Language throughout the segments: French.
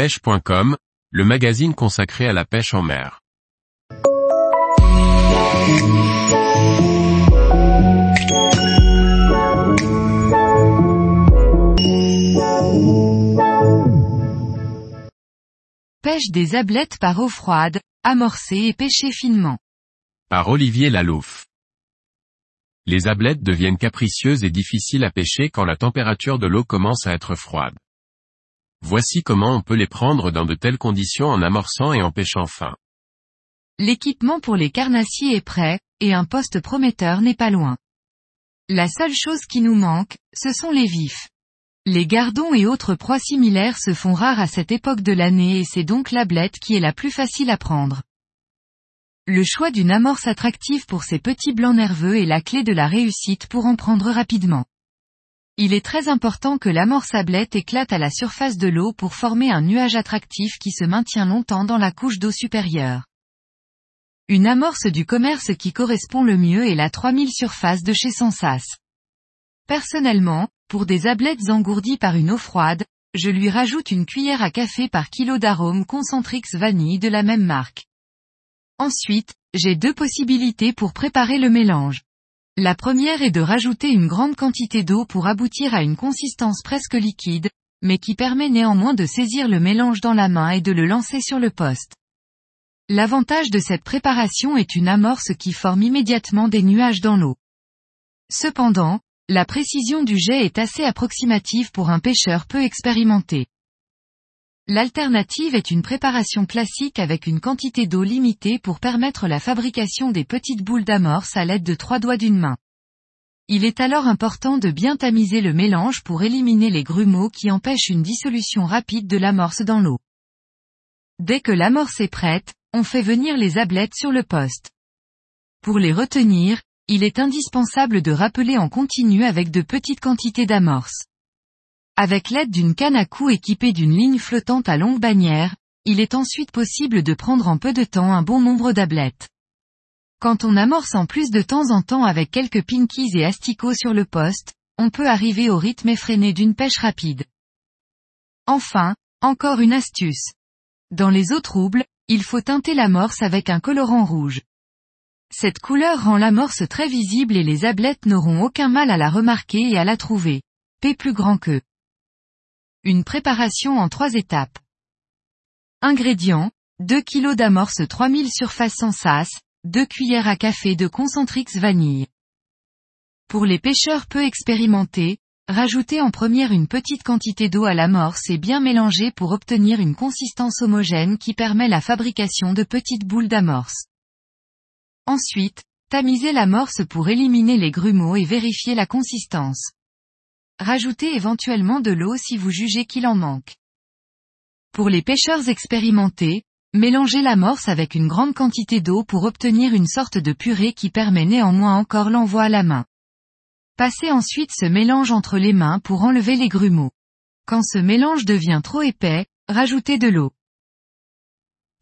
pêche.com, le magazine consacré à la pêche en mer. Pêche des ablettes par eau froide, amorcer et pêcher finement. Par Olivier Lalouf. Les ablettes deviennent capricieuses et difficiles à pêcher quand la température de l'eau commence à être froide. Voici comment on peut les prendre dans de telles conditions en amorçant et en pêchant fin. L'équipement pour les carnassiers est prêt, et un poste prometteur n'est pas loin. La seule chose qui nous manque, ce sont les vifs. Les gardons et autres proies similaires se font rares à cette époque de l'année et c'est donc l'ablette qui est la plus facile à prendre. Le choix d'une amorce attractive pour ces petits blancs nerveux est la clé de la réussite pour en prendre rapidement. Il est très important que l'amorce ablette éclate à la surface de l'eau pour former un nuage attractif qui se maintient longtemps dans la couche d'eau supérieure. Une amorce du commerce qui correspond le mieux est la 3000 surface de chez Sensas. Personnellement, pour des ablettes engourdies par une eau froide, je lui rajoute une cuillère à café par kilo d'arôme Concentrix vanille de la même marque. Ensuite, j'ai deux possibilités pour préparer le mélange. La première est de rajouter une grande quantité d'eau pour aboutir à une consistance presque liquide, mais qui permet néanmoins de saisir le mélange dans la main et de le lancer sur le poste. L'avantage de cette préparation est une amorce qui forme immédiatement des nuages dans l'eau. Cependant, la précision du jet est assez approximative pour un pêcheur peu expérimenté. L'alternative est une préparation classique avec une quantité d'eau limitée pour permettre la fabrication des petites boules d'amorce à l'aide de trois doigts d'une main. Il est alors important de bien tamiser le mélange pour éliminer les grumeaux qui empêchent une dissolution rapide de l'amorce dans l'eau. Dès que l'amorce est prête, on fait venir les ablettes sur le poste. Pour les retenir, il est indispensable de rappeler en continu avec de petites quantités d'amorce. Avec l'aide d'une canne à coups équipée d'une ligne flottante à longue bannière, il est ensuite possible de prendre en peu de temps un bon nombre d'ablettes. Quand on amorce en plus de temps en temps avec quelques pinkies et asticots sur le poste, on peut arriver au rythme effréné d'une pêche rapide. Enfin, encore une astuce. Dans les eaux troubles, il faut teinter l'amorce avec un colorant rouge. Cette couleur rend l'amorce très visible et les ablettes n'auront aucun mal à la remarquer et à la trouver. P plus grand que. Une préparation en trois étapes. Ingrédients, 2 kg d'amorce 3000 surface sans sas, 2 cuillères à café de concentrix vanille. Pour les pêcheurs peu expérimentés, rajoutez en première une petite quantité d'eau à l'amorce et bien mélanger pour obtenir une consistance homogène qui permet la fabrication de petites boules d'amorce. Ensuite, tamisez l'amorce pour éliminer les grumeaux et vérifier la consistance. Rajoutez éventuellement de l'eau si vous jugez qu'il en manque. Pour les pêcheurs expérimentés, mélangez l'amorce avec une grande quantité d'eau pour obtenir une sorte de purée qui permet néanmoins encore l'envoi à la main. Passez ensuite ce mélange entre les mains pour enlever les grumeaux. Quand ce mélange devient trop épais, rajoutez de l'eau.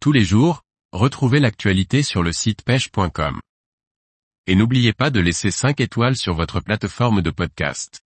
Tous les jours, Retrouvez l'actualité sur le site pêche.com. Et n'oubliez pas de laisser 5 étoiles sur votre plateforme de podcast.